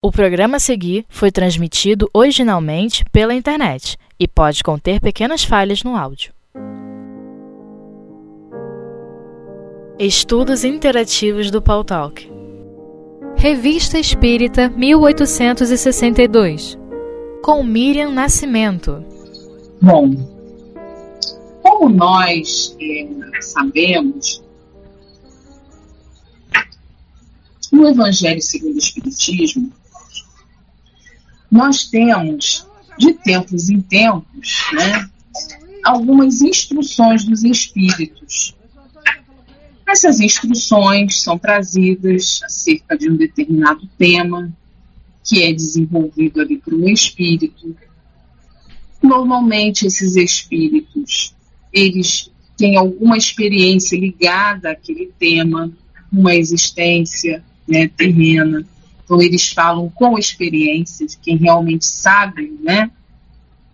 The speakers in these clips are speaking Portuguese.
O programa a seguir foi transmitido originalmente pela internet e pode conter pequenas falhas no áudio. Estudos Interativos do Paul Talk. Revista Espírita 1862 Com Miriam Nascimento. Bom, como nós é, sabemos, no Evangelho segundo o Espiritismo, nós temos, de tempos em tempos, né, algumas instruções dos espíritos. Essas instruções são trazidas acerca de um determinado tema que é desenvolvido ali por um espírito. Normalmente esses espíritos, eles têm alguma experiência ligada àquele tema, uma existência né, terrena então, eles falam com experiência de quem realmente sabe né,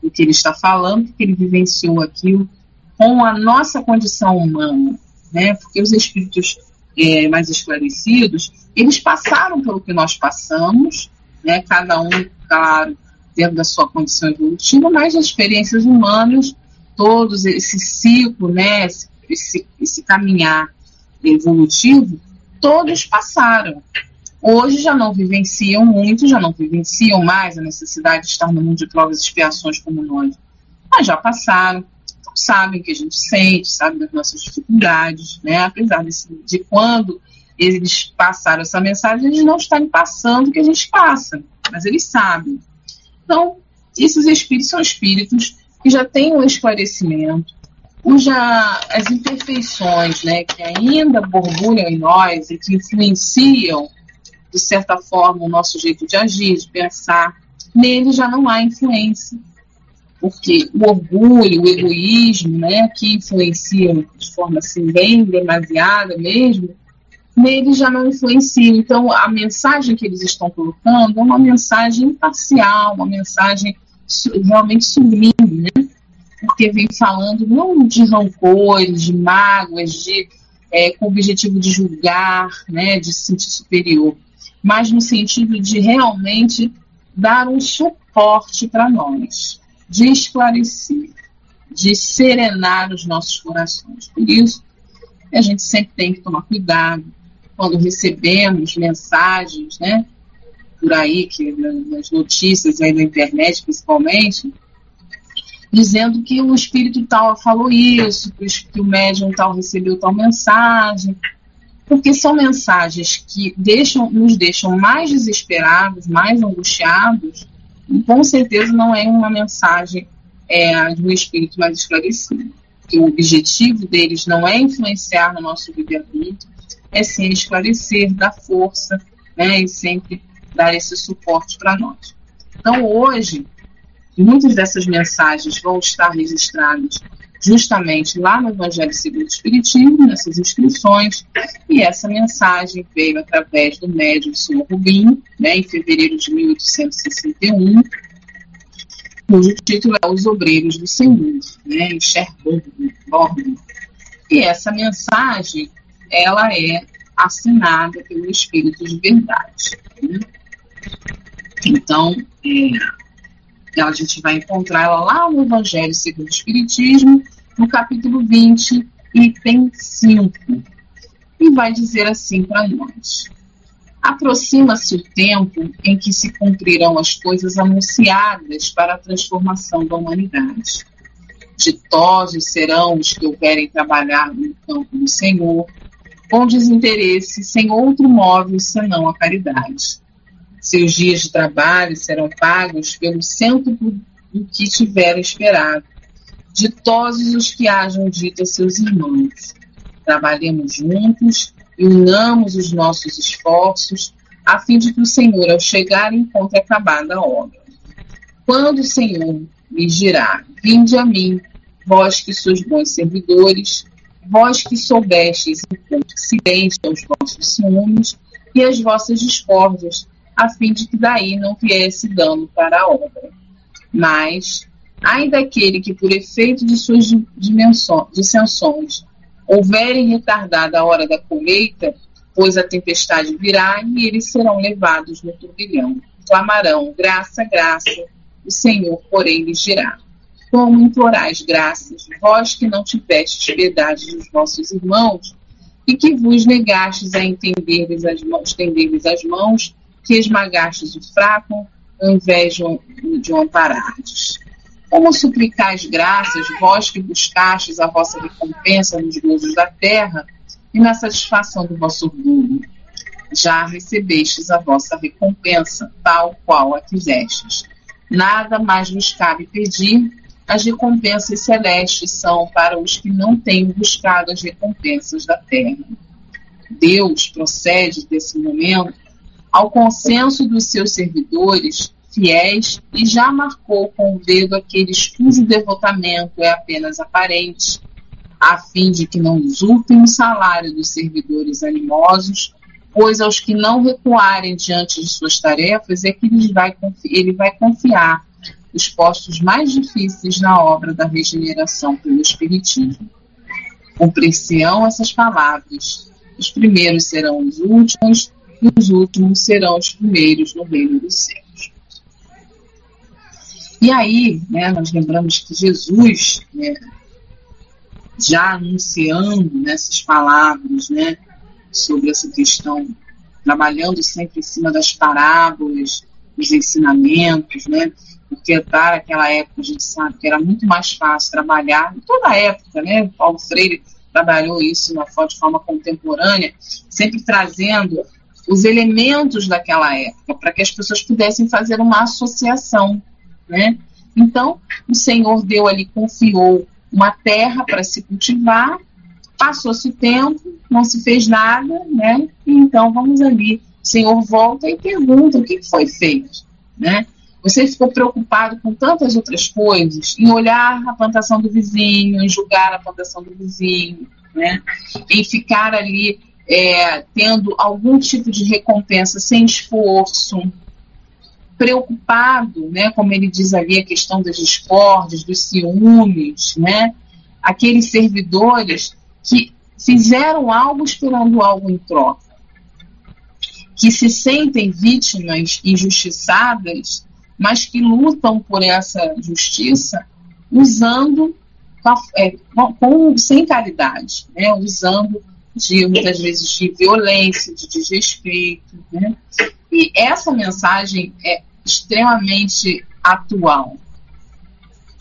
o que ele está falando, porque ele vivenciou aquilo com a nossa condição humana. Né, porque os espíritos é, mais esclarecidos, eles passaram pelo que nós passamos, né, cada um, claro, dentro da sua condição evolutiva, mas as experiências humanas, todos esse ciclo, né, esse, esse caminhar evolutivo, todos passaram. Hoje já não vivenciam muito, já não vivenciam mais a necessidade de estar no mundo de provas e expiações como nós. Mas já passaram, então sabem o que a gente sente, sabem das nossas dificuldades, né? Apesar de, de quando eles passaram essa mensagem, eles não estarem passando o que a gente passa, mas eles sabem. Então, esses espíritos são espíritos que já têm um esclarecimento, cuja as imperfeições, né, que ainda borbulham em nós e que influenciam de certa forma, o nosso jeito de agir, de pensar, nele já não há influência. Porque o orgulho, o egoísmo, né, que influenciam de forma assim, bem demasiada mesmo, nele já não influenciam. Então, a mensagem que eles estão colocando é uma mensagem imparcial, uma mensagem realmente sublime, né? porque vem falando não de rancores, de mágoas, de, é, com o objetivo de julgar, né, de se sentir superior, mas no sentido de realmente dar um suporte para nós, de esclarecer, de serenar os nossos corações. Por isso, a gente sempre tem que tomar cuidado quando recebemos mensagens, né, por aí, que nas notícias aí na internet principalmente, dizendo que o espírito tal falou isso, que o médium tal recebeu tal mensagem porque são mensagens que deixam, nos deixam mais desesperados, mais angustiados, e com certeza não é uma mensagem é, de um espírito mais esclarecido. Porque o objetivo deles não é influenciar no nosso livre-arbítrio, é sim esclarecer, dar força, né, e sempre dar esse suporte para nós. Então, hoje, muitas dessas mensagens vão estar registradas justamente lá no Evangelho segundo Espiritismo, nessas inscrições, e essa mensagem veio através do médium Sr. Rubinho, né, em fevereiro de 1861, cujo título é Os Obreiros do Senhor, né, em Sherborne, E essa mensagem, ela é assinada pelo Espírito de Verdade. Né? Então, é, a gente vai encontrar ela lá no Evangelho segundo o Espiritismo, no capítulo 20, item 5, e vai dizer assim para nós: Aproxima-se o tempo em que se cumprirão as coisas anunciadas para a transformação da humanidade. Ditosos serão os que houverem trabalhado no campo do Senhor, com desinteresse, sem outro móvel senão a caridade. Seus dias de trabalho serão pagos pelo centro do que tiveram esperado Ditosos os que hajam dito a seus irmãos. Trabalhemos juntos e unamos os nossos esforços, a fim de que o Senhor, ao chegar, encontre acabada a obra. Quando o Senhor me dirá: Vinde a mim, vós que sois bons servidores, vós que soubestes enquanto silêncio aos vossos ciúmes e as vossas discórdias, a fim de que daí não viesse dano para a obra. Mas Ai daquele que, por efeito de suas dissensões, houverem retardado a hora da colheita, pois a tempestade virá e eles serão levados no turbilhão. clamarão: graça, graça. O Senhor, porém, lhes dirá: Como implorais graças, vós que não tivestes piedade dos vossos irmãos, e que vos negastes a entender-lhes as mãos, estender-lhes as mãos, que esmagastes o fraco, ao invés de, de o amparardes. Como suplicais graças, vós que buscastes a vossa recompensa nos gozos da terra e na satisfação do vosso orgulho? Já recebestes a vossa recompensa, tal qual a quisestes. Nada mais vos cabe pedir, as recompensas celestes são para os que não têm buscado as recompensas da terra. Deus procede desse momento ao consenso dos seus servidores fiéis e já marcou com o dedo aqueles cujo devotamento é apenas aparente, a fim de que não usurpem o salário dos servidores animosos, pois aos que não recuarem diante de suas tarefas é que vai, ele vai confiar os postos mais difíceis na obra da regeneração pelo Espiritismo. Cumprir-se-ão essas palavras. Os primeiros serão os últimos, e os últimos serão os primeiros no reino dos céus. E aí, né, nós lembramos que Jesus, né, já anunciando nessas palavras, né, sobre essa questão, trabalhando sempre em cima das parábolas, dos ensinamentos, né, porque para aquela época a gente sabe que era muito mais fácil trabalhar, em toda a época, né, Paulo Freire trabalhou isso de forma contemporânea, sempre trazendo os elementos daquela época, para que as pessoas pudessem fazer uma associação né? Então, o Senhor deu ali, confiou uma terra para se cultivar, passou-se o tempo, não se fez nada, né? Então vamos ali, o Senhor volta e pergunta o que foi feito, né? Você ficou preocupado com tantas outras coisas, em olhar a plantação do vizinho, em julgar a plantação do vizinho, né? Em ficar ali é, tendo algum tipo de recompensa sem esforço, preocupado, né, como ele diz ali, a questão das discórdias, dos ciúmes, né, aqueles servidores que fizeram algo esperando algo em troca, que se sentem vítimas injustiçadas, mas que lutam por essa justiça usando é, com, sem caridade, né, usando de muitas vezes de violência, de desrespeito, né? E essa mensagem é extremamente atual.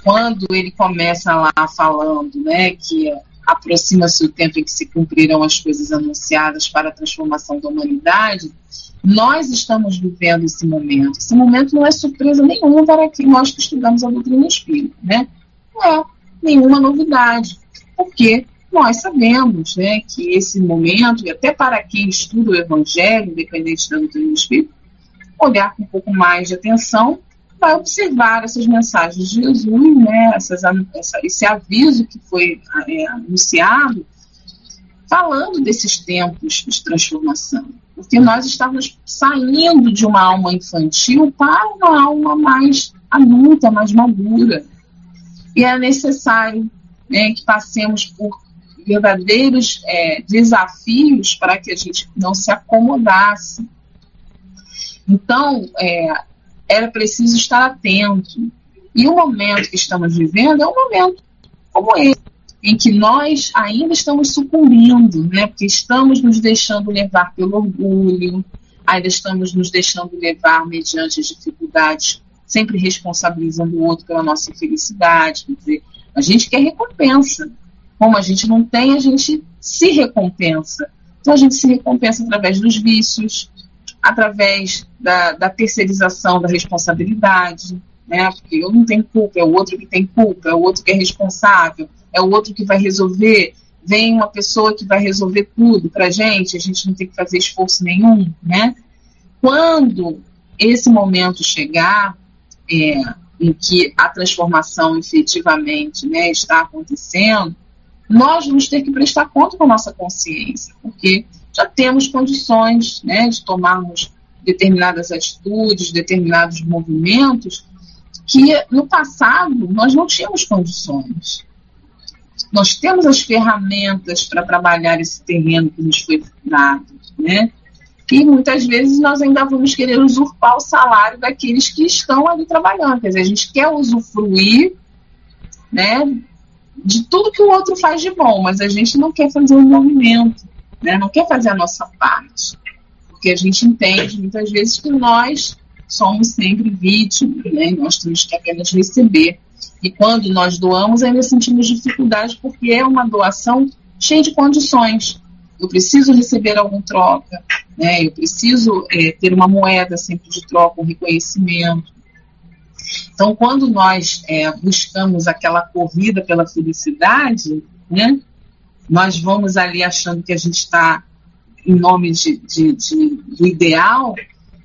Quando ele começa lá falando né, que aproxima-se o tempo em que se cumprirão as coisas anunciadas para a transformação da humanidade, nós estamos vivendo esse momento. Esse momento não é surpresa nenhuma para que nós que estudamos a doutrina espírita, né? Não é nenhuma novidade, porque nós sabemos né, que esse momento, e até para quem estuda o Evangelho, independente da doutrina espírita, olhar com um pouco mais de atenção, vai observar essas mensagens de Jesus, né, essas, essa, esse aviso que foi é, anunciado, falando desses tempos de transformação. Porque nós estávamos saindo de uma alma infantil para uma alma mais adulta, mais madura. E é necessário né, que passemos por verdadeiros é, desafios para que a gente não se acomodasse. Então, é, era preciso estar atento. E o momento que estamos vivendo é um momento como esse, em que nós ainda estamos sucumbindo, né? porque estamos nos deixando levar pelo orgulho, ainda estamos nos deixando levar mediante as dificuldades, sempre responsabilizando o outro pela nossa infelicidade. Quer dizer, a gente quer recompensa, como a gente não tem, a gente se recompensa. Então a gente se recompensa através dos vícios, através da, da terceirização da responsabilidade, né? Porque eu não tenho culpa, é o outro que tem culpa, é o outro que é responsável, é o outro que vai resolver. Vem uma pessoa que vai resolver tudo para a gente, a gente não tem que fazer esforço nenhum, né? Quando esse momento chegar, é, em que a transformação efetivamente né, está acontecendo, nós vamos ter que prestar conta com a nossa consciência, porque já temos condições né, de tomarmos determinadas atitudes, determinados movimentos que no passado nós não tínhamos condições. Nós temos as ferramentas para trabalhar esse terreno que nos foi dado, né? E muitas vezes nós ainda vamos querer usurpar o salário daqueles que estão ali trabalhando. Quer dizer, a gente quer usufruir né, de tudo que o outro faz de bom, mas a gente não quer fazer o um movimento, né, não quer fazer a nossa parte. Porque a gente entende muitas vezes que nós somos sempre vítimas, né, nós temos que apenas receber. E quando nós doamos, ainda sentimos dificuldade, porque é uma doação cheia de condições. Eu preciso receber algum troca, né? eu preciso é, ter uma moeda sempre de troca, um reconhecimento. Então, quando nós é, buscamos aquela corrida pela felicidade, né, nós vamos ali achando que a gente está em nome de, de, de, do ideal,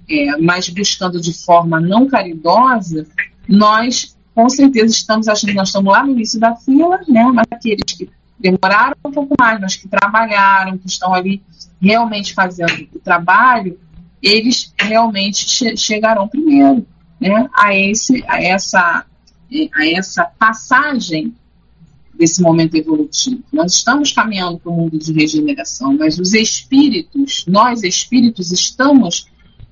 é, mas buscando de forma não caridosa, nós com certeza estamos achando que nós estamos lá no início da fila, né? Mas aqueles que demoraram um pouco mais, mas que trabalharam, que estão ali realmente fazendo o trabalho, eles realmente che chegarão primeiro, né? A esse, a essa, a essa passagem desse momento evolutivo. Nós estamos caminhando para o mundo de regeneração, mas os espíritos, nós espíritos, estamos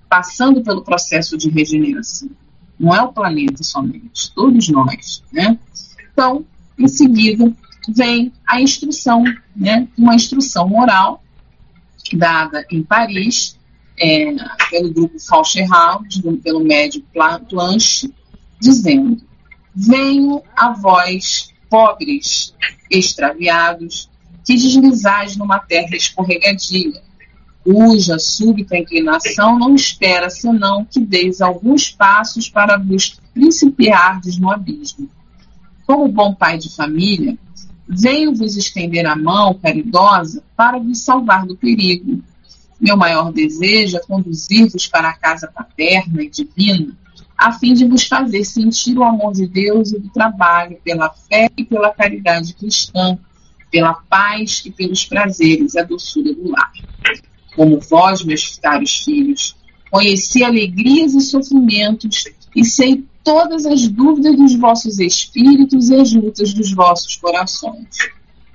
passando pelo processo de regeneração não é o planeta somente, todos nós, né? Então, em seguida, vem a instrução, né? Uma instrução moral dada em Paris é, pelo grupo Faucherald, pelo médico Planche, dizendo: Venho a vós, pobres, extraviados, que deslizais numa terra escorregadia, cuja súbita inclinação não espera senão que deis alguns passos para vos principiardes no abismo. Como bom pai de família, venho vos estender a mão caridosa para vos salvar do perigo. Meu maior desejo é conduzir-vos para a casa paterna e divina, a fim de vos fazer sentir o amor de Deus e do trabalho pela fé e pela caridade cristã, pela paz e pelos prazeres e a doçura do lar como vós, meus caros filhos. Conheci alegrias e sofrimentos e sei todas as dúvidas dos vossos espíritos e as lutas dos vossos corações.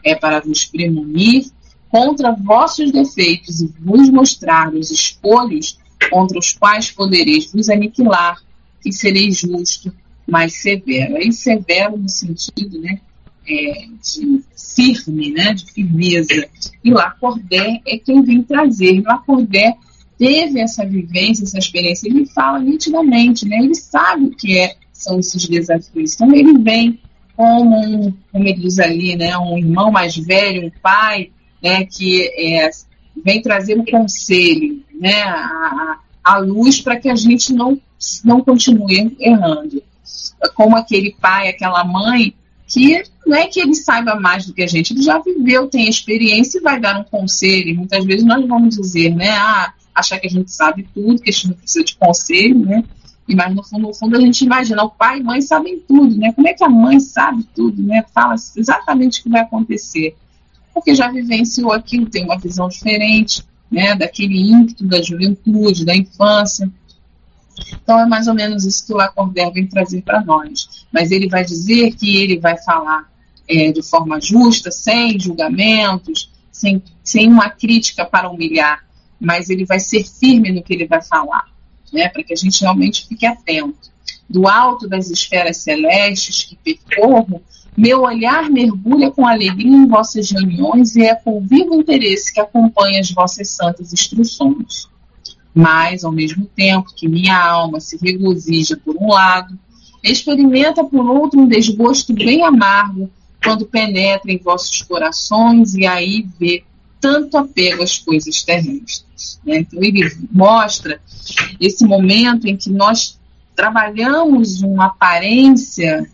É para vos premunir contra vossos defeitos e vos mostrar os espolhos contra os quais podereis vos aniquilar, e sereis justo, mas severo. Aí severo no sentido, né, é, de firme, né, de firmeza. E Lacordaire é quem vem trazer. Lacordaire teve essa vivência, essa experiência, ele fala nitidamente, né, ele sabe o que é, são esses desafios. Então ele vem como, um, como ele diz ali, né, um irmão mais velho, um pai, né, que é, vem trazer o um conselho, né, a, a luz para que a gente não, não continue errando. Como aquele pai, aquela mãe que não é que ele saiba mais do que a gente, ele já viveu, tem experiência e vai dar um conselho. E muitas vezes nós vamos dizer, né, ah, achar que a gente sabe tudo, que a gente não precisa de conselho, né? E mas no fundo, no fundo a gente imagina, o pai e mãe sabem tudo, né? Como é que a mãe sabe tudo, né? Fala exatamente o que vai acontecer. Porque já vivenciou aquilo, tem uma visão diferente, né? Daquele ímpeto da juventude, da infância. Então é mais ou menos isso que o Lacordaire vem trazer para nós. Mas ele vai dizer que ele vai falar é, de forma justa, sem julgamentos, sem, sem uma crítica para humilhar, mas ele vai ser firme no que ele vai falar, né, para que a gente realmente fique atento. Do alto das esferas celestes que percorro, meu olhar mergulha com alegria em vossas reuniões e é com vivo interesse que acompanha as vossas santas instruções mas, ao mesmo tempo que minha alma se regozija por um lado, experimenta por outro um desgosto bem amargo quando penetra em vossos corações e aí vê tanto apego às coisas terrestres. Né? Então, ele mostra esse momento em que nós trabalhamos uma aparência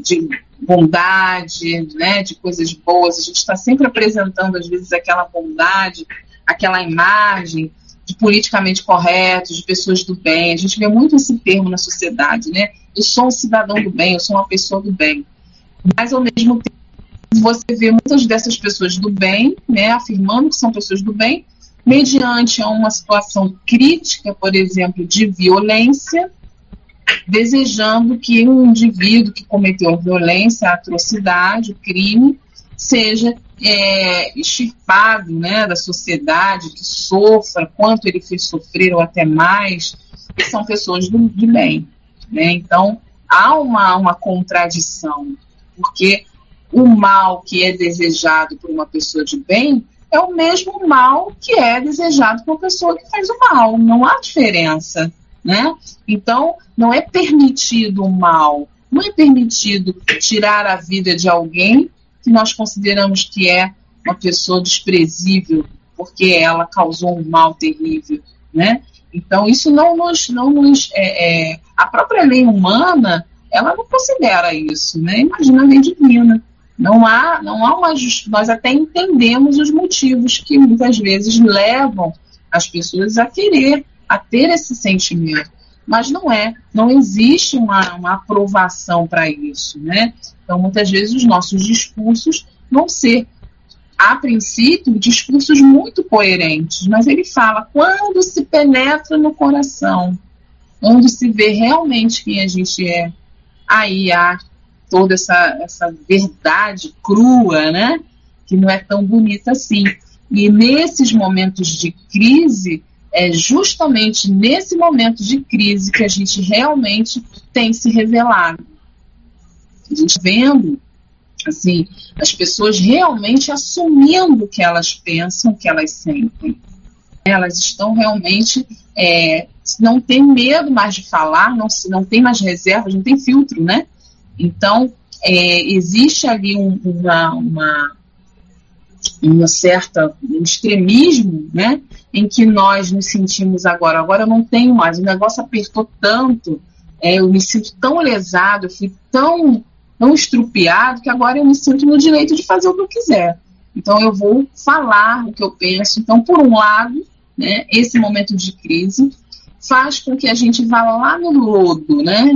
de bondade, né, de coisas boas, a gente está sempre apresentando, às vezes, aquela bondade, aquela imagem, de politicamente corretos, de pessoas do bem. A gente vê muito esse termo na sociedade, né? Eu sou um cidadão do bem, eu sou uma pessoa do bem. Mas, ao mesmo tempo, você vê muitas dessas pessoas do bem, né, afirmando que são pessoas do bem, mediante uma situação crítica, por exemplo, de violência, desejando que um indivíduo que cometeu violência, atrocidade, crime, seja é, extirpado né, da sociedade, que sofra quanto ele fez sofrer ou até mais, são pessoas do, de bem. Né? Então, há uma, uma contradição, porque o mal que é desejado por uma pessoa de bem é o mesmo mal que é desejado por uma pessoa que faz o mal. Não há diferença. Né? Então, não é permitido o mal, não é permitido tirar a vida de alguém que nós consideramos que é uma pessoa desprezível porque ela causou um mal terrível, né? Então isso não nos, não nos é, é, a própria lei humana ela não considera isso, né? Imagina a lei divina. Não há, não há uma nós até entendemos os motivos que muitas vezes levam as pessoas a querer, a ter esse sentimento mas não é, não existe uma, uma aprovação para isso, né? Então, muitas vezes, os nossos discursos vão ser, a princípio, discursos muito coerentes, mas ele fala quando se penetra no coração, quando se vê realmente quem a gente é, aí há toda essa, essa verdade crua, né? Que não é tão bonita assim. E nesses momentos de crise, é justamente nesse momento de crise que a gente realmente tem se revelado. A gente vendo assim, as pessoas realmente assumindo o que elas pensam, o que elas sentem. Elas estão realmente, é, não tem medo mais de falar, não, não tem mais reservas, não tem filtro, né? Então, é, existe ali um, uma, uma, uma certa um extremismo, né, em que nós nos sentimos agora. Agora eu não tenho mais, o negócio apertou tanto, é, eu me sinto tão lesado, eu fui tão, tão estrupiado que agora eu me sinto no direito de fazer o que eu quiser. Então eu vou falar o que eu penso. Então, por um lado, né, esse momento de crise faz com que a gente vá lá no lodo, né,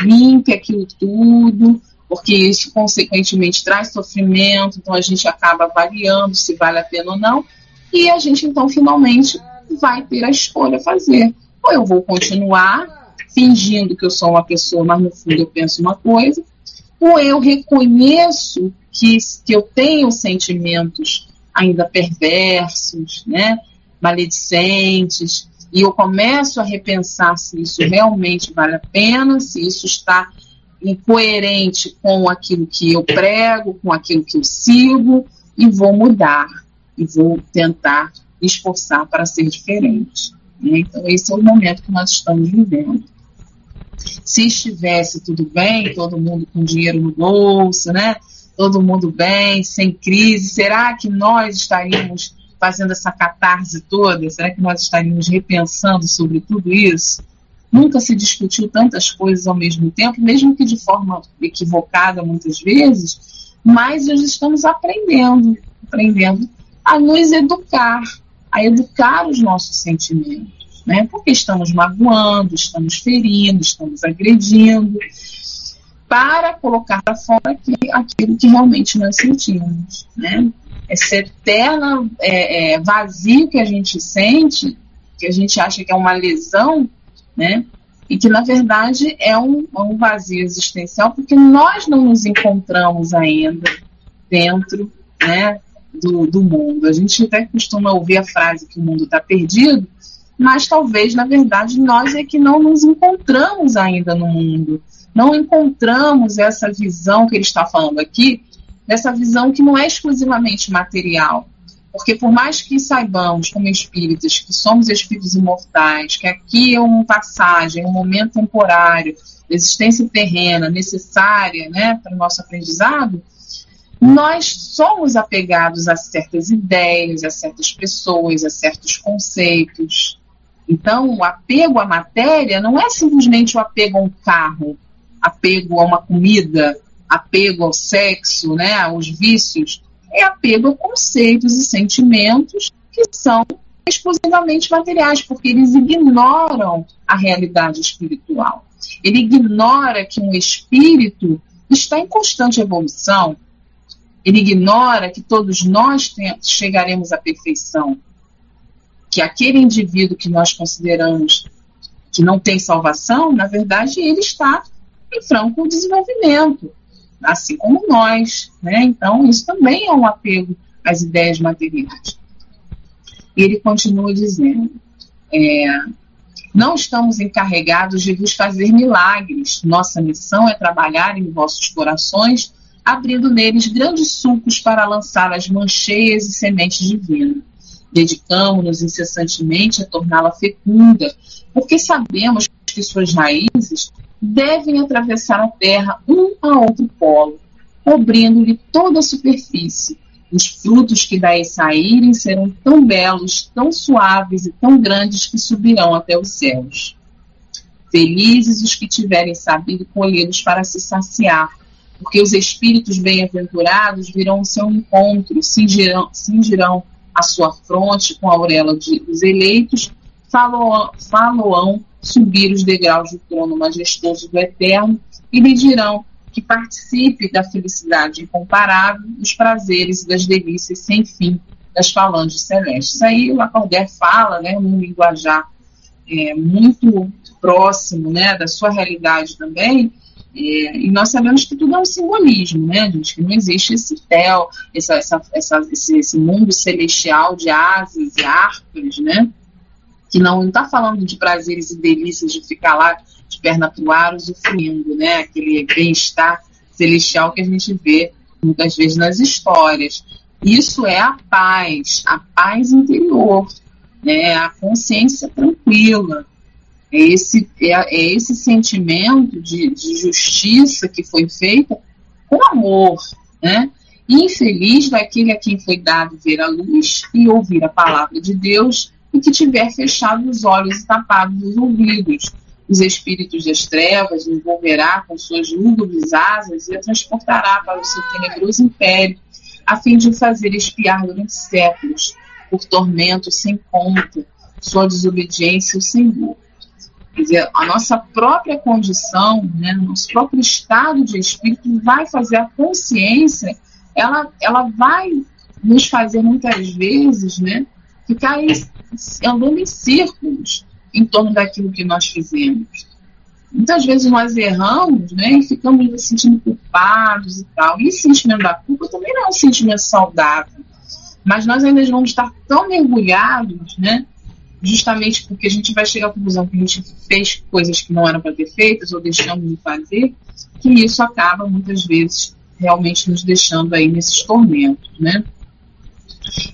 limpe aquilo tudo, porque isso consequentemente traz sofrimento, então a gente acaba avaliando se vale a pena ou não, e a gente então finalmente vai ter a escolha a fazer. Ou eu vou continuar fingindo que eu sou uma pessoa, mas no fundo eu penso uma coisa, ou eu reconheço que, que eu tenho sentimentos ainda perversos, né, maledicentes, e eu começo a repensar se isso realmente vale a pena, se isso está incoerente com aquilo que eu prego, com aquilo que eu sigo, e vou mudar, e vou tentar esforçar para ser diferente. Né? Então, esse é o momento que nós estamos vivendo. Se estivesse tudo bem, todo mundo com dinheiro no bolso, né? todo mundo bem, sem crise, será que nós estaríamos fazendo essa catarse toda? Será que nós estaríamos repensando sobre tudo isso? Nunca se discutiu tantas coisas ao mesmo tempo, mesmo que de forma equivocada muitas vezes, mas nós estamos aprendendo, aprendendo a nos educar, a educar os nossos sentimentos, né? Porque estamos magoando, estamos ferindo, estamos agredindo, para colocar para fora aquilo que realmente nós sentimos, né? Esse eterno é, é, vazio que a gente sente, que a gente acha que é uma lesão, né? E que, na verdade, é um, é um vazio existencial, porque nós não nos encontramos ainda dentro né, do, do mundo. A gente até costuma ouvir a frase que o mundo está perdido, mas talvez, na verdade, nós é que não nos encontramos ainda no mundo. Não encontramos essa visão que ele está falando aqui, essa visão que não é exclusivamente material, porque por mais que saibamos, como espíritas, que somos espíritos imortais, que aqui é uma passagem, um momento temporário, existência terrena necessária né, para o nosso aprendizado, nós somos apegados a certas ideias, a certas pessoas, a certos conceitos. Então, o apego à matéria não é simplesmente o apego a um carro, apego a uma comida, apego ao sexo, né, aos vícios é apego a conceitos e sentimentos que são exclusivamente materiais, porque eles ignoram a realidade espiritual. Ele ignora que um espírito está em constante evolução. Ele ignora que todos nós chegaremos à perfeição. Que aquele indivíduo que nós consideramos que não tem salvação, na verdade, ele está em franco desenvolvimento. Assim como nós, né? Então, isso também é um apego às ideias materiais. E ele continua dizendo: é, não estamos encarregados de vos fazer milagres. Nossa missão é trabalhar em vossos corações, abrindo neles grandes sulcos para lançar as mancheias e sementes divinas. Dedicamos-nos incessantemente a torná-la fecunda, porque sabemos que suas raízes devem atravessar a Terra um a outro polo, cobrindo-lhe toda a superfície. Os frutos que daí saírem serão tão belos, tão suaves e tão grandes que subirão até os céus. Felizes os que tiverem sabido colhê-los para se saciar, porque os espíritos bem-aventurados virão ao seu encontro, cingirão, a sua fronte com a auréola dos eleitos, faloão subir os degraus do trono majestoso do Eterno e lhe dirão que participe da felicidade incomparável, dos prazeres e das delícias sem fim das falanges celestes. Aí o Lacordaire fala, né, num linguajar é, muito próximo, né, da sua realidade também, é, e nós sabemos que tudo é um simbolismo, né, gente? Que não existe esse céu, essa, essa, essa, esse, esse mundo celestial de asas e arcas, né? Que não está falando de prazeres e delícias de ficar lá de perna pro ar, usufruindo, né? Aquele bem-estar celestial que a gente vê muitas vezes nas histórias. Isso é a paz, a paz interior, né? A consciência tranquila, é esse, é, é esse sentimento de, de, justiça que foi feita com amor, né? infeliz daquele a quem foi dado ver a luz e ouvir a palavra de Deus e que tiver fechado os olhos e tapado os ouvidos. Os espíritos das trevas envolverá com suas lúgubres asas e a transportará para o seu tenebroso império, a fim de o fazer espiar durante séculos, por tormento sem conta, sua desobediência ao Senhor. Quer dizer, a nossa própria condição, né, nosso próprio estado de espírito vai fazer a consciência, ela, ela vai nos fazer muitas vezes, né, ficar andando em círculos em torno daquilo que nós fizemos. Muitas vezes nós erramos, né, e ficamos nos sentindo culpados e tal. E esse sentimento da culpa também não é um sentimento saudável. Mas nós ainda vamos estar tão mergulhados, né, justamente porque a gente vai chegar à conclusão que a gente fez coisas que não eram para ter feitas ou deixamos de fazer, que isso acaba muitas vezes realmente nos deixando aí nesses tormentos, né?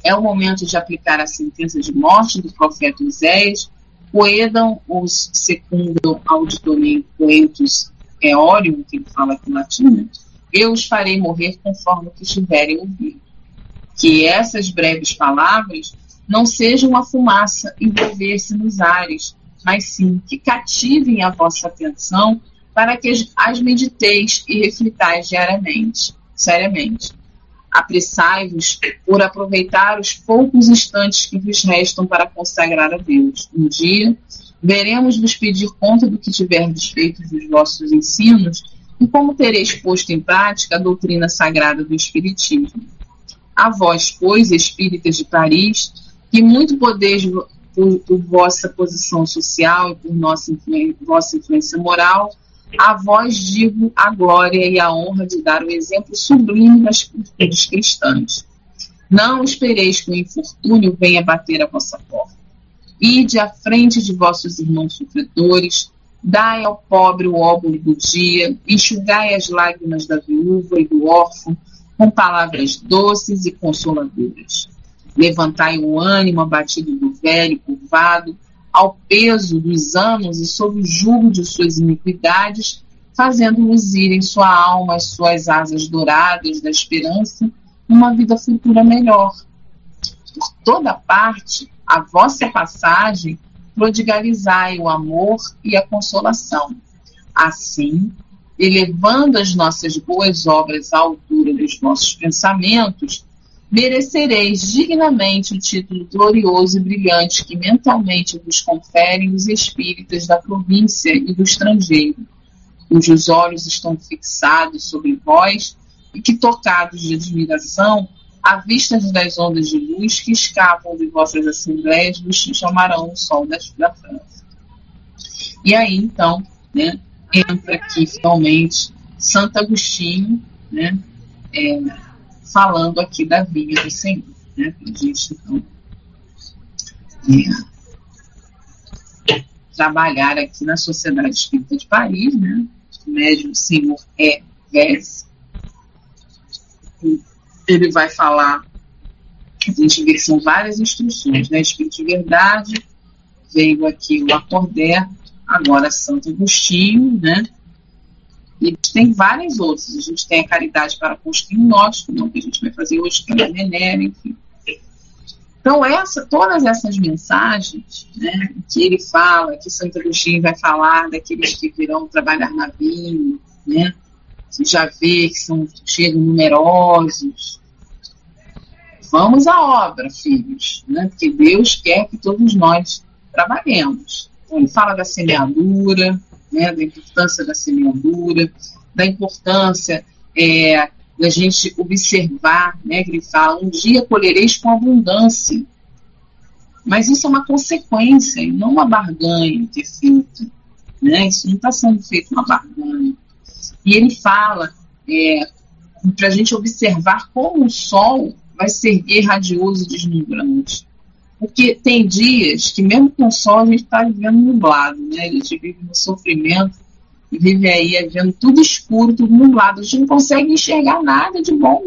É o momento de aplicar a sentença de morte do profeta Oséias, poedam os secundam auditorem poetus eorium, que ele fala aqui em latim, né? eu os farei morrer conforme o que tiverem ouvido. Que essas breves palavras não seja uma fumaça envolver-se nos ares, mas sim que cativem a vossa atenção para que as mediteis e reflitais diariamente, seriamente. Apressai-vos por aproveitar os poucos instantes que vos restam para consagrar a Deus. Um dia, veremos vos pedir conta do que tiverdes feito dos vossos ensinos e como tereis posto em prática a doutrina sagrada do Espiritismo. A vós, pois, espíritas de Paris, que muito podeis por, por, vossa posição social e por nossa influência, vossa influência moral, a vós digo a glória e a honra de dar o exemplo sublime das virtudes cristãs. Não espereis que o infortúnio venha bater a vossa porta. Ide à frente de vossos irmãos sofredores, dai ao pobre o óbolo do dia, enxugai as lágrimas da viúva e do órfão com palavras doces e consoladoras. Levantai o ânimo abatido do velho, curvado, ao peso dos anos e sob o jugo de suas iniquidades, fazendo luzir em sua alma as suas asas douradas da esperança, uma vida futura melhor. Por toda parte, a vossa passagem prodigalizai o amor e a consolação. Assim, elevando as nossas boas obras à altura dos nossos pensamentos, merecereis dignamente o título glorioso e brilhante que mentalmente vos conferem os espíritas da província e do estrangeiro, cujos olhos estão fixados sobre vós e que, tocados de admiração, à vista das ondas de luz que escapam de vossas assembleias, vos chamarão o sol da França. E aí, então, né, entra aqui finalmente Santo Agostinho né, é, falando aqui da vinha do Senhor, né, a gente então é, trabalhar aqui na Sociedade Espírita de Paris, né, o médium Senhor é Vez, ele vai falar, a gente vê que são várias instruções, né, Espírito de Verdade, veio aqui o Acordé, agora Santo Agostinho, né, e tem várias outras. A gente tem a caridade para construir nós, não que a gente vai fazer hoje, que é a Venera, enfim. Então, essa, todas essas mensagens né, que ele fala, que Santo Agostinho vai falar daqueles que virão trabalhar na vinha, né, você já vê que são, chegam numerosos. Vamos à obra, filhos, né, porque Deus quer que todos nós trabalhemos. Então, ele fala da semeadura, né, da importância da semeadura, da importância é, da gente observar, né, fala, um dia colhereis com abundância. Mas isso é uma consequência e não uma barganha que é feita. Né? Isso não está sendo feito uma barganha. E ele fala é, para a gente observar como o sol vai ser radioso e deslumbrante. Porque tem dias que, mesmo com sol, a gente está vivendo nublado, né? A gente vive no sofrimento vive aí vendo tudo escuro, tudo nublado. A gente não consegue enxergar nada de bom.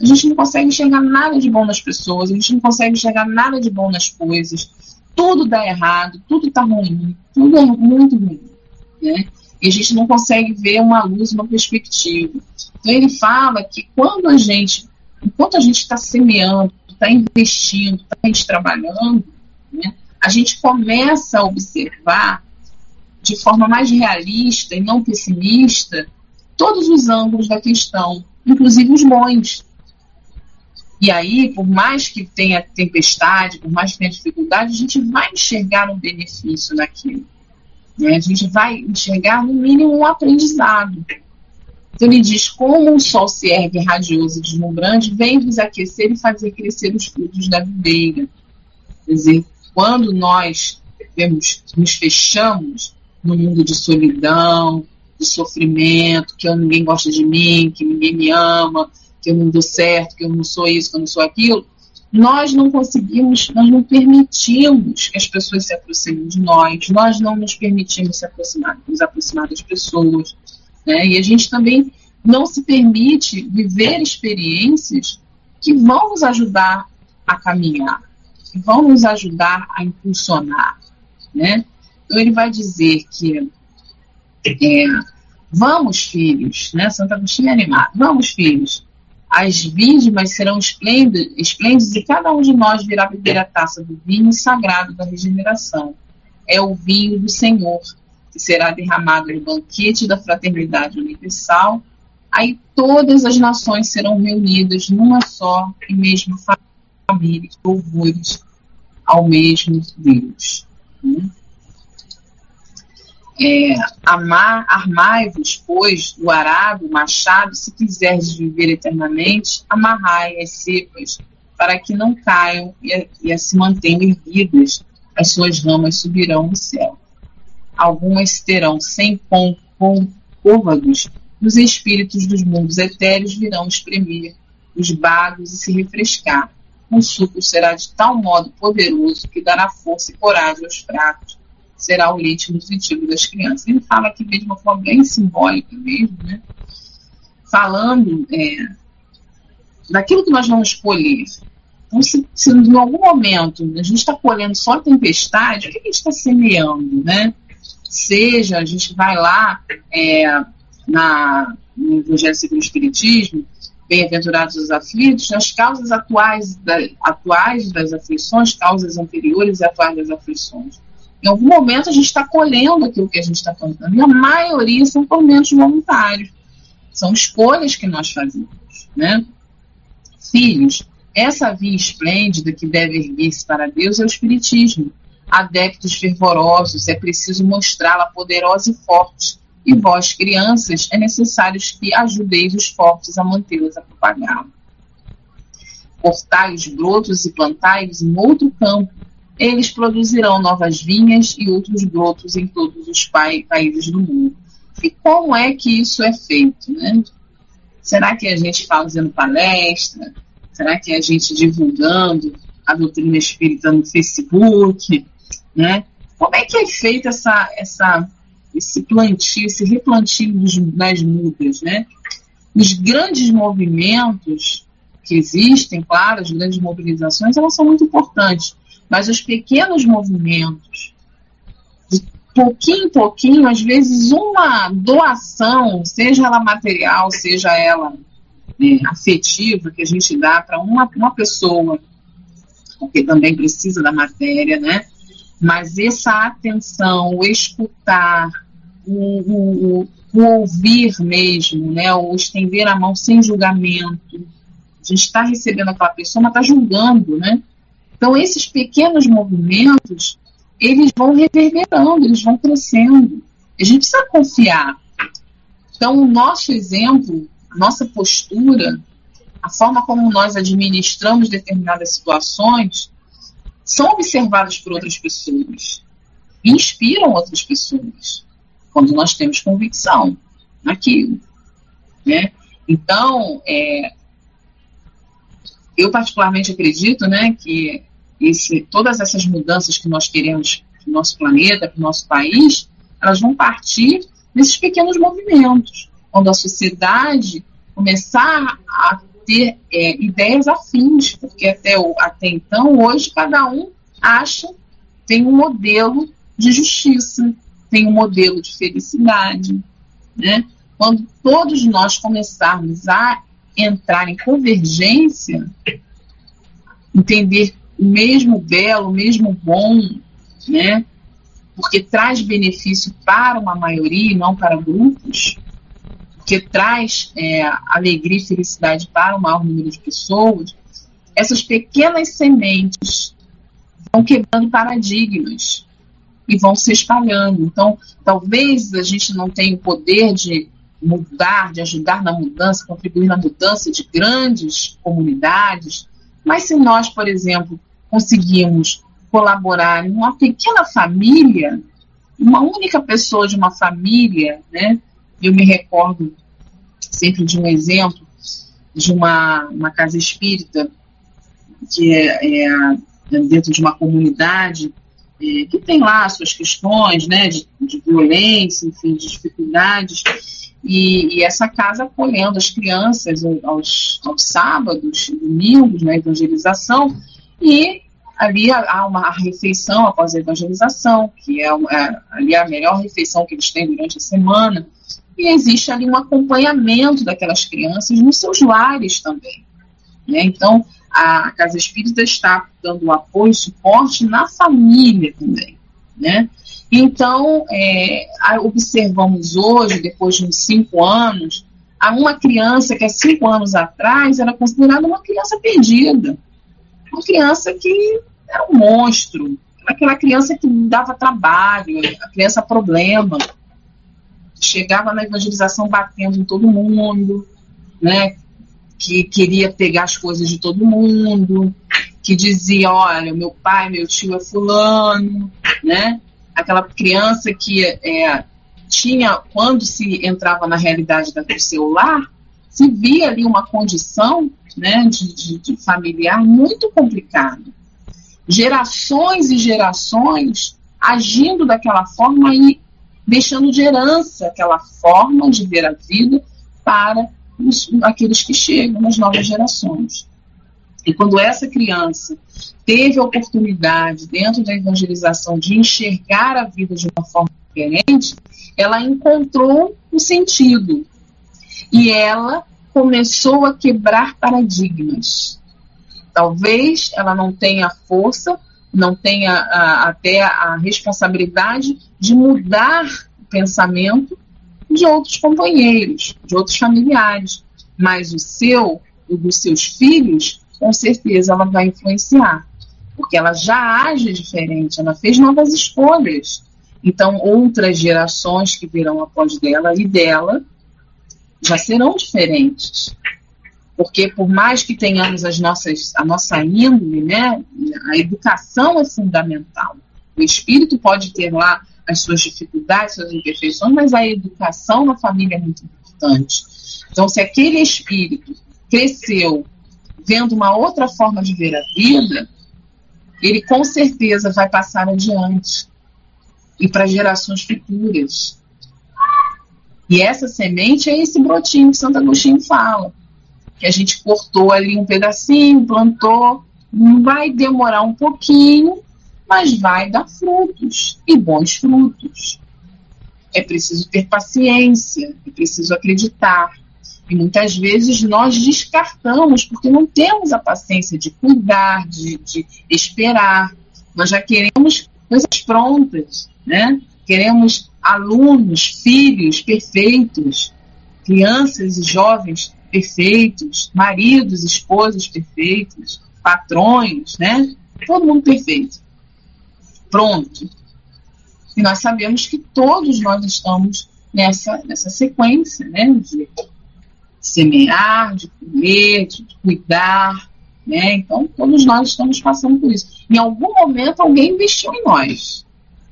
A gente não consegue enxergar nada de bom nas pessoas, a gente não consegue enxergar nada de bom nas coisas. Tudo dá errado, tudo está ruim, tudo é muito ruim. Né? E a gente não consegue ver uma luz, uma perspectiva. Então ele fala que quando a gente, enquanto a gente está semeando, está investindo, está trabalhando, né, a gente começa a observar de forma mais realista e não pessimista todos os ângulos da questão, inclusive os bons. E aí, por mais que tenha tempestade, por mais que tenha dificuldade, a gente vai enxergar um benefício naquilo. Né? A gente vai enxergar, no mínimo, um aprendizado. Então ele diz: como o sol se ergue radioso e deslumbrante, vem vos aquecer e fazer crescer os frutos da videira. Quer dizer, quando nós vemos, nos fechamos no mundo de solidão, de sofrimento, que eu, ninguém gosta de mim, que ninguém me ama, que eu não dou certo, que eu não sou isso, que eu não sou aquilo, nós não conseguimos, nós não permitimos que as pessoas se aproximem de nós, nós não nos permitimos se aproximar, nos aproximar das pessoas, né? E a gente também não se permite viver experiências que vão nos ajudar a caminhar, que vão nos ajudar a impulsionar. Né? Então ele vai dizer que é, vamos, filhos, né? Santo Agostinho é animado, vamos, filhos, as vítimas serão esplêndidas e cada um de nós virá beber a taça do vinho sagrado da regeneração. É o vinho do Senhor, que será derramado no banquete da fraternidade universal, aí todas as nações serão reunidas numa só e mesma família, louvores ao mesmo Deus. Né? É, armai-vos, pois, do arado, machado, se quiseres viver eternamente, amarrai as cepas, para que não caiam e, e se mantenham erguidas, as suas ramas subirão no céu algumas terão cem côvados, os espíritos dos mundos etéreos virão espremer os bagos e se refrescar. O suco será de tal modo poderoso que dará força e coragem aos fracos. Será o leite nutritivo das crianças. Ele fala aqui de uma forma bem simbólica mesmo, né? Falando é, daquilo que nós vamos colher. Então, se, se em algum momento a gente está colhendo só tempestade, o que a gente está semeando, né? Seja, a gente vai lá é, na, no Evangelho segundo o Espiritismo, bem-aventurados os aflitos, as causas atuais, da, atuais das aflições, causas anteriores e atuais das aflições. Em algum momento a gente está colhendo aquilo que a gente está plantando, e a maioria são tormentos voluntários. São escolhas que nós fazemos. Né? Filhos, essa via esplêndida que deve erguer-se para Deus é o Espiritismo adeptos fervorosos, é preciso mostrá-la poderosa e forte. E vós, crianças, é necessário que ajudeis os fortes a mantê-las a propagá-la. Cortai os brotos e plantai-os em outro campo. Eles produzirão novas vinhas e outros brotos em todos os países do mundo. E como é que isso é feito? Né? Será que a gente fazendo palestra? Será que a gente divulgando a doutrina espírita no Facebook? Né? Como é que é feito essa, essa, esse plantio, esse replantio dos, das mudas? Né? Os grandes movimentos que existem, claro, as grandes mobilizações, elas são muito importantes, mas os pequenos movimentos, de pouquinho em pouquinho, às vezes uma doação, seja ela material, seja ela né, afetiva, que a gente dá para uma, uma pessoa, porque também precisa da matéria, né? Mas essa atenção, o escutar, o, o, o ouvir mesmo, né? O estender a mão sem julgamento, a gente está recebendo aquela pessoa, mas está julgando, né? Então, esses pequenos movimentos, eles vão reverberando, eles vão crescendo. A gente precisa confiar. Então, o nosso exemplo, nossa postura, a forma como nós administramos determinadas situações, são observadas por outras pessoas. Inspiram outras pessoas. Quando nós temos convicção naquilo. Né? Então, é, eu particularmente acredito, né, que esse, todas essas mudanças que nós queremos para o nosso planeta, para o nosso país, elas vão partir desses pequenos movimentos, quando a sociedade começar a ter é, ideias afins, porque até, até então, hoje, cada um acha, tem um modelo de justiça, tem um modelo de felicidade, né? Quando todos nós começarmos a entrar em convergência, entender o mesmo belo, o mesmo bom, né? Porque traz benefício para uma maioria e não para grupos, porque traz é, alegria e felicidade para o maior número de pessoas. Essas pequenas sementes vão quebrando paradigmas e vão se espalhando. Então, talvez a gente não tenha o poder de mudar, de ajudar na mudança, contribuir na mudança de grandes comunidades. Mas se nós, por exemplo, conseguimos colaborar em uma pequena família, uma única pessoa de uma família, né? Eu me recordo sempre de um exemplo de uma, uma casa espírita que é, é dentro de uma comunidade é, que tem lá suas questões, né, de, de violência, enfim, de dificuldades. E, e, essa casa acolhendo as crianças aos, aos sábados, domingos, na evangelização, e ali há uma refeição após a evangelização, que é, é ali a melhor refeição que eles têm durante a semana, e existe ali um acompanhamento daquelas crianças nos seus lares também. Né? Então, a Casa Espírita está dando apoio e suporte na família também. Né? Então, é, observamos hoje, depois de uns cinco anos, a uma criança que há cinco anos atrás era considerada uma criança perdida. Uma criança que era um monstro, aquela criança que dava trabalho, a criança problema. Chegava na evangelização batendo em todo mundo, né? que queria pegar as coisas de todo mundo, que dizia, olha, meu pai, meu tio é fulano, né? aquela criança que é, tinha, quando se entrava na realidade do celular, se via ali uma condição né, de, de, de familiar muito complicada. Gerações e gerações agindo daquela forma e deixando de herança aquela forma de ver a vida para os, aqueles que chegam nas novas gerações. E quando essa criança teve a oportunidade, dentro da evangelização, de enxergar a vida de uma forma diferente, ela encontrou o sentido. E ela começou a quebrar paradigmas. Talvez ela não tenha força, não tenha a, até a responsabilidade de mudar o pensamento de outros companheiros, de outros familiares, mas o seu, o dos seus filhos, com certeza ela vai influenciar, porque ela já age diferente, ela fez novas escolhas. Então, outras gerações que virão após dela e dela já serão diferentes. Porque por mais que tenhamos as nossas, a nossa índole, né, a educação é fundamental. O espírito pode ter lá as suas dificuldades, suas imperfeições, mas a educação na família é muito importante. Então, se aquele espírito cresceu vendo uma outra forma de ver a vida, ele com certeza vai passar adiante e para gerações futuras. E essa semente é esse brotinho que Santo Agostinho fala, que a gente cortou ali um pedacinho, plantou, vai demorar um pouquinho, mas vai dar frutos e bons frutos. É preciso ter paciência, é preciso acreditar. E muitas vezes nós descartamos porque não temos a paciência de cuidar, de, de esperar. Nós já queremos coisas prontas, né? Queremos alunos, filhos perfeitos, crianças e jovens perfeitos, maridos, esposas perfeitos, patrões, né? Todo mundo perfeito. Pronto. E nós sabemos que todos nós estamos nessa, nessa sequência, né? De semear, de comer, de cuidar, né? Então, todos nós estamos passando por isso. Em algum momento, alguém investiu em nós.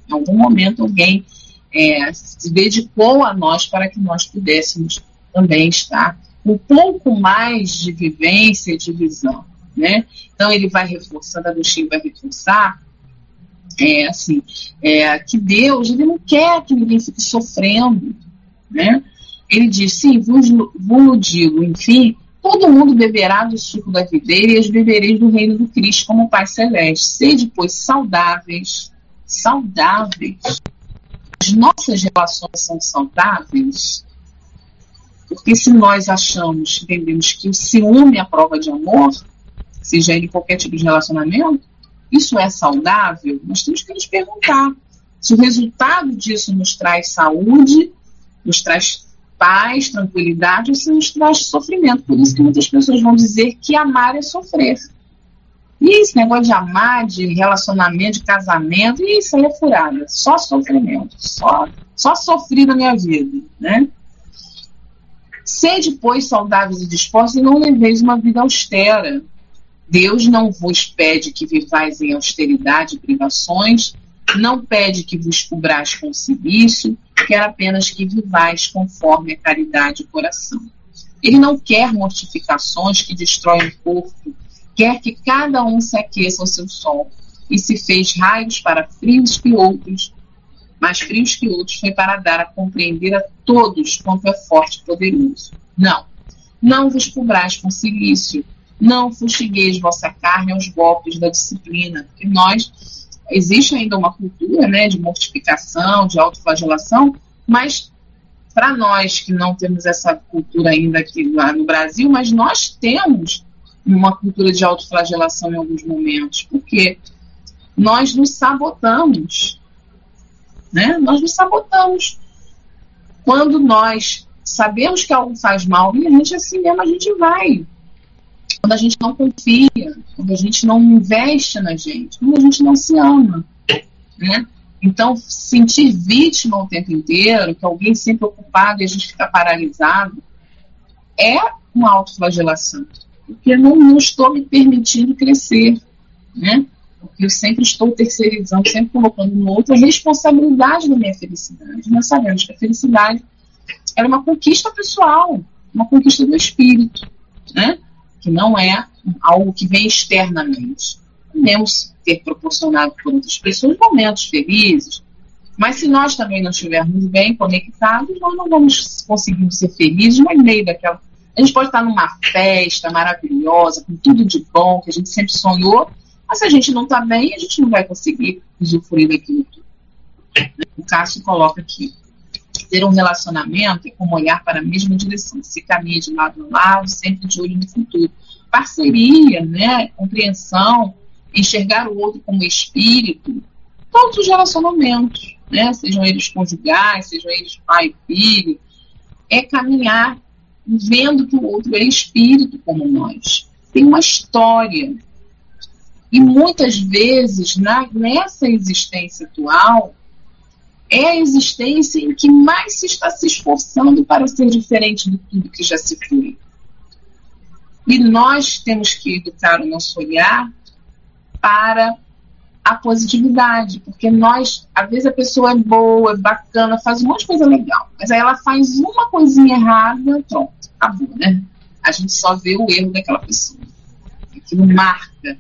Em algum momento, alguém é, se dedicou a nós para que nós pudéssemos também estar um pouco mais de vivência de visão, né? Então, ele vai reforçando, Agostinho vai reforçar é, assim, é, que Deus ele não quer que ninguém fique sofrendo, né? Ele diz, sim, vos, vos digo, enfim, todo mundo beberá do suco da videira e as bebereis do reino do Cristo como Pai Celeste. Sede, pois, saudáveis, saudáveis. As nossas relações são saudáveis, porque se nós achamos, entendemos que o ciúme é a prova de amor, seja ele qualquer tipo de relacionamento, isso é saudável? Nós temos que nos perguntar se o resultado disso nos traz saúde, nos traz paz, tranquilidade, ou se nos traz sofrimento. Por isso que muitas pessoas vão dizer que amar é sofrer. E esse negócio de amar, de relacionamento, de casamento, isso aí é furada. Só sofrimento. Só, só sofri na minha vida, né? Sede, pois, saudáveis e dispostos e não leveis uma vida austera. Deus não vos pede que vivais em austeridade e privações, não pede que vos cobrais com silício, quer apenas que vivais conforme a caridade do coração. Ele não quer mortificações que destroem o corpo, quer que cada um se aqueça ao seu sol, e se fez raios para frios que outros, mais frios que outros, foi para dar a compreender a todos quanto é forte e poderoso. Não, não vos cobrais com silício, não fustigueis vossa carne aos golpes da disciplina. E nós, existe ainda uma cultura né, de mortificação, de autoflagelação, mas para nós que não temos essa cultura ainda aqui lá no Brasil, mas nós temos uma cultura de autoflagelação em alguns momentos, porque nós nos sabotamos, né? Nós nos sabotamos. Quando nós sabemos que algo faz mal, e a gente assim mesmo, a gente vai quando a gente não confia, quando a gente não investe na gente, quando a gente não se ama. Né? Então, sentir vítima o tempo inteiro, que alguém sempre ocupado e a gente fica paralisado, é uma autoflagelação. Porque não, não estou me permitindo crescer. Né? Porque eu sempre estou terceirizando, sempre colocando no outro a responsabilidade da minha felicidade. Nós sabemos que a felicidade é uma conquista pessoal, uma conquista do espírito. Né? que não é algo que vem externamente. Podemos ter proporcionado por outras pessoas momentos felizes, mas se nós também não estivermos bem conectados, nós não vamos conseguir ser felizes no meio daquela. A gente pode estar numa festa maravilhosa, com tudo de bom, que a gente sempre sonhou, mas se a gente não está bem, a gente não vai conseguir usufruir daquilo tudo. O Cássio coloca aqui. Ter um relacionamento é como olhar para a mesma direção. Se caminha de lado a lado, sempre de olho no futuro. Parceria, né? compreensão, enxergar o outro como espírito. Todos os relacionamentos, né? sejam eles conjugais, sejam eles pai e filho, é caminhar vendo que o outro é espírito como nós. Tem uma história. E muitas vezes, na, nessa existência atual, é a existência em que mais se está se esforçando para ser diferente de tudo que já se foi. E nós temos que educar o nosso olhar para a positividade, porque nós, às vezes a pessoa é boa, é bacana, faz um monte de coisa legal, mas aí ela faz uma coisinha errada, pronto, acabou, né? A gente só vê o erro daquela pessoa. Aquilo marca.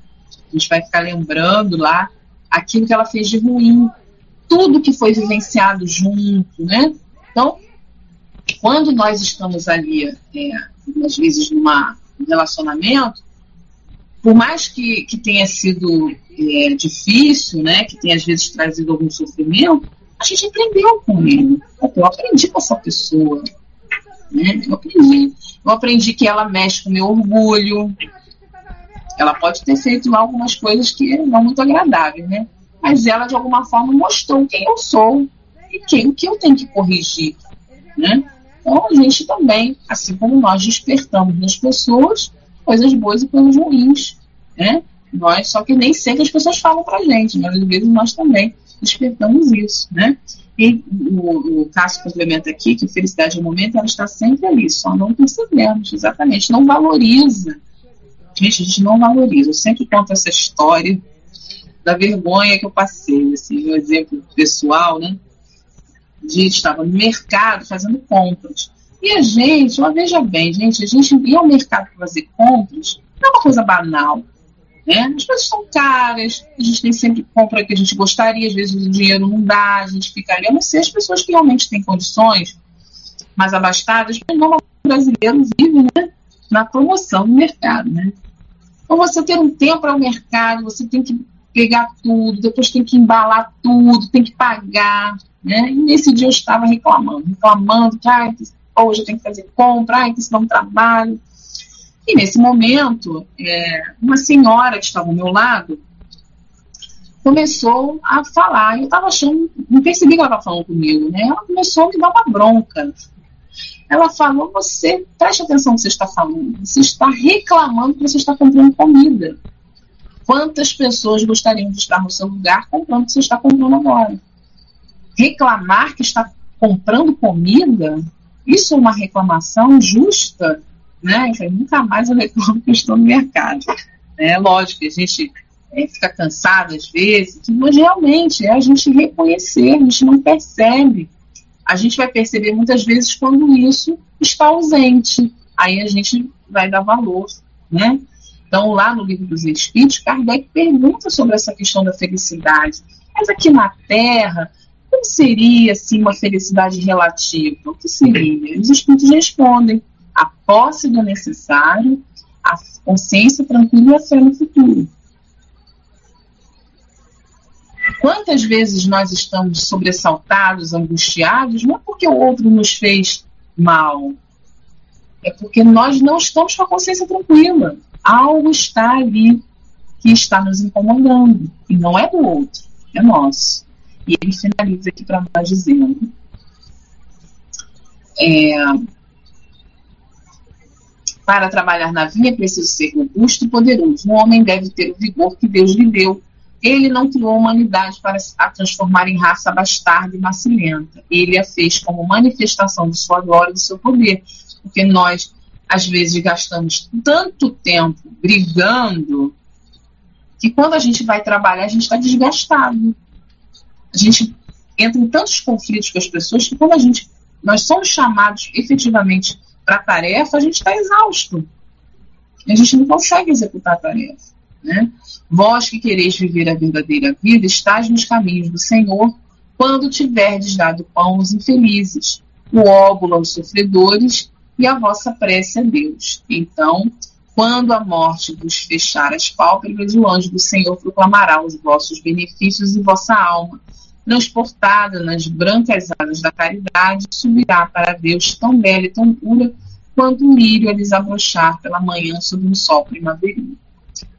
A gente vai ficar lembrando lá aquilo que ela fez de ruim, tudo que foi vivenciado junto, né? Então, quando nós estamos ali, é, às vezes, num relacionamento, por mais que, que tenha sido é, difícil, né, que tenha às vezes trazido algum sofrimento, a gente aprendeu com ele. Eu aprendi com essa pessoa. Né? Eu aprendi. Eu aprendi que ela mexe com o meu orgulho. Ela pode ter feito lá algumas coisas que não muito agradáveis, né? Mas ela, de alguma forma, mostrou quem eu sou e quem, o que eu tenho que corrigir, né? Então, a gente também, assim como nós despertamos nas pessoas, coisas boas e coisas ruins, né? Nós, só que nem sempre as pessoas falam pra gente, mas às vezes nós também despertamos isso, né? E o, o Cássio complementa aqui que felicidade é o momento, ela está sempre ali, só não percebemos, exatamente, não valoriza. Gente, a gente não valoriza. Eu sempre conto essa história da vergonha que eu passei, assim, um exemplo pessoal, né? De estava no mercado fazendo compras. E a gente, ó, veja bem, gente, a gente ia ao mercado para fazer compras, não é uma coisa banal. Né? As coisas são caras, a gente nem sempre compra o que a gente gostaria, às vezes o dinheiro não dá, a gente fica ali. Eu não sei as pessoas que realmente têm condições mais abastadas, mas não o brasileiro vive né, na promoção do mercado. Né? Então você ter um tempo para o mercado, você tem que pegar tudo, depois tem que embalar tudo, tem que pagar. Né? E nesse dia eu estava reclamando, reclamando que ah, hoje eu tenho que fazer compra, que isso dá um trabalho. E nesse momento, é, uma senhora que estava ao meu lado começou a falar, e eu estava achando, não percebi que ela estava falando comigo, né? Ela começou a me dar uma bronca. Ela falou: Você preste atenção no que você está falando, você está reclamando que você está comprando comida. Quantas pessoas gostariam de estar no seu lugar comprando o que você está comprando agora? Reclamar que está comprando comida isso é uma reclamação justa, né? nunca mais eu reclamo que eu estou no mercado. É lógico que a gente é, fica cansado às vezes, mas realmente é a gente reconhecer, a gente não percebe. A gente vai perceber muitas vezes quando isso está ausente. Aí a gente vai dar valor, né? Então, lá no livro dos Espíritos, Kardec pergunta sobre essa questão da felicidade. Mas aqui na Terra, como seria assim, uma felicidade relativa? O que seria? Os espíritos respondem: a posse do necessário, a consciência tranquila e a fé no futuro. Quantas vezes nós estamos sobressaltados, angustiados, não é porque o outro nos fez mal, é porque nós não estamos com a consciência tranquila. Algo está ali que está nos incomodando, e não é do outro, é nosso. E ele finaliza aqui para nós dizendo: é, para trabalhar na vinha é preciso ser robusto e poderoso. O homem deve ter o vigor que Deus lhe deu. Ele não criou a humanidade para a transformar em raça bastarda e macilenta. Ele a fez como manifestação de sua glória e do seu poder. Porque nós, às vezes, gastamos tanto tempo brigando que quando a gente vai trabalhar, a gente está desgastado a gente entra em tantos conflitos com as pessoas que quando a gente nós somos chamados efetivamente para a tarefa, a gente está exausto. A gente não consegue executar a tarefa. Né? Vós que quereis viver a verdadeira vida, estáis nos caminhos do Senhor, quando tiverdes dado pão aos infelizes, o óbulo aos sofredores e a vossa prece a Deus. Então, quando a morte vos fechar as pálpebras, o anjo do Senhor proclamará os vossos benefícios e vossa alma transportada nas brancas asas da caridade, subirá para Deus tão bela e tão pura quanto o lírio a desabrochar pela manhã sob um sol primaveril.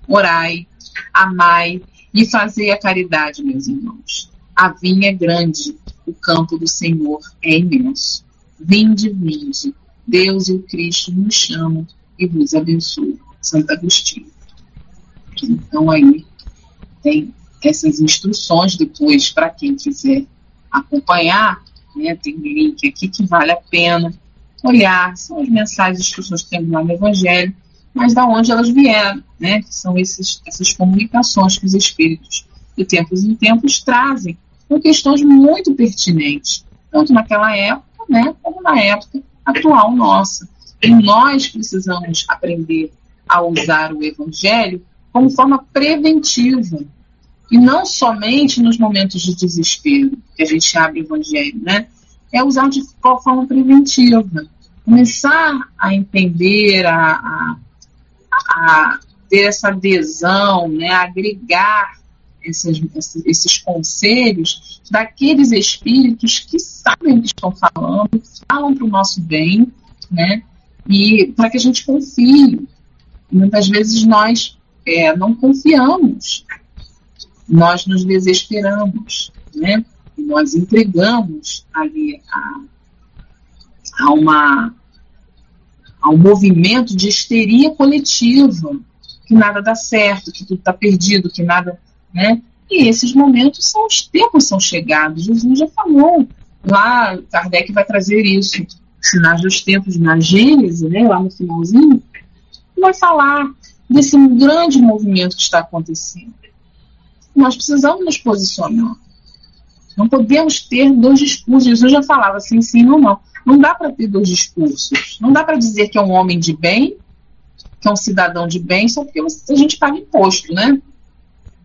Orai, amai e fazei a caridade, meus irmãos. A vinha é grande, o campo do Senhor é imenso. Vinde, vinde, Deus e o Cristo nos chamam e vos abençoe. Santo Agostinho. Então aí tem essas instruções depois para quem quiser acompanhar. Né, tem um link aqui que vale a pena olhar. São as mensagens, instruções que temos lá no Evangelho, mas da onde elas vieram, né? São esses, essas comunicações que os espíritos de tempos em tempos, trazem com questões muito pertinentes, tanto naquela época, né, como na época atual nossa. E nós precisamos aprender a usar o Evangelho como forma preventiva. E não somente nos momentos de desespero que a gente abre o Evangelho, né? É usar de forma preventiva. Começar a entender, a, a, a ter essa adesão, né? A agregar esses, esses conselhos daqueles espíritos que sabem o que estão falando, falam para o nosso bem, né? E para que a gente confie. Muitas vezes nós é, não confiamos, nós nos desesperamos, né? Nós entregamos ali a, a, uma, a um movimento de histeria coletiva, que nada dá certo, que tudo está perdido, que nada. Né? E esses momentos são os tempos são chegados. Jesus já falou. Lá, Kardec vai trazer isso, sinais dos tempos na Gênese, né, lá no finalzinho, vai falar desse grande movimento que está acontecendo. Nós precisamos nos posicionar. Não podemos ter dois discursos. Jesus já falava assim, sim, não, não. Não dá para ter dois discursos. Não dá para dizer que é um homem de bem, que é um cidadão de bem, só porque a gente paga imposto, né?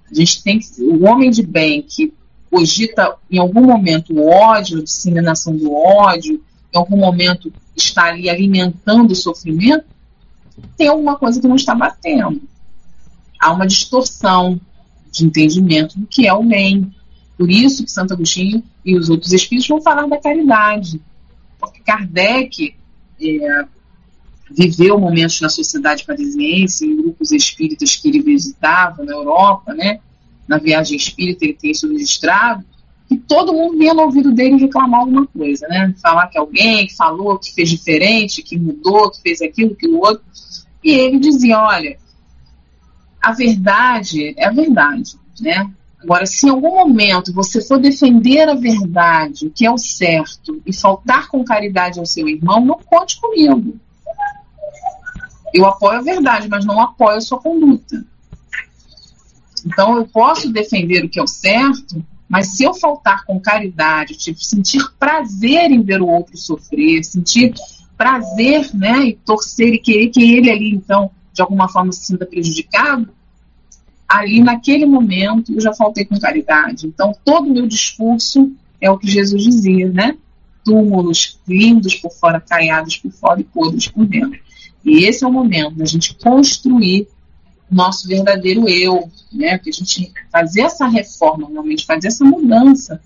A gente tem que, o homem de bem que cogita em algum momento o ódio, a disseminação do ódio, em algum momento está ali alimentando o sofrimento, tem alguma coisa que não está batendo. Há uma distorção de entendimento do que é o bem. Por isso que Santo Agostinho e os outros espíritos vão falar da caridade. Porque Kardec é, viveu momentos na sociedade parisiense, em grupos espíritas que ele visitava na Europa, né? Na viagem espírita ele tem isso registrado, e todo mundo vinha no ouvido dele reclamar alguma coisa, né? Falar que alguém falou, que fez diferente, que mudou, que fez aquilo, que o outro. E ele dizia, olha, a verdade é a verdade, né? Agora, se em algum momento você for defender a verdade, que é o certo, e faltar com caridade ao seu irmão, não conte comigo. Eu apoio a verdade, mas não apoio a sua conduta. Então, eu posso defender o que é o certo, mas se eu faltar com caridade, tipo, sentir prazer em ver o outro sofrer, sentir prazer, né, e torcer e querer que ele ali, então, de alguma forma se sinta prejudicado, ali naquele momento eu já faltei com caridade. Então, todo o meu discurso é o que Jesus dizia, né? Túmulos lindos por fora, caiados por fora e podres por dentro. E esse é o momento da gente construir nosso verdadeiro eu, né? Porque a gente fazer essa reforma, realmente fazer essa mudança,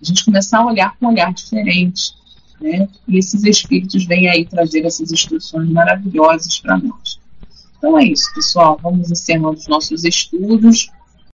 a gente começar a olhar com um olhar diferente, né? E esses espíritos vêm aí trazer essas instruções maravilhosas para nós. Então é isso, pessoal. Vamos encerrando os nossos estudos.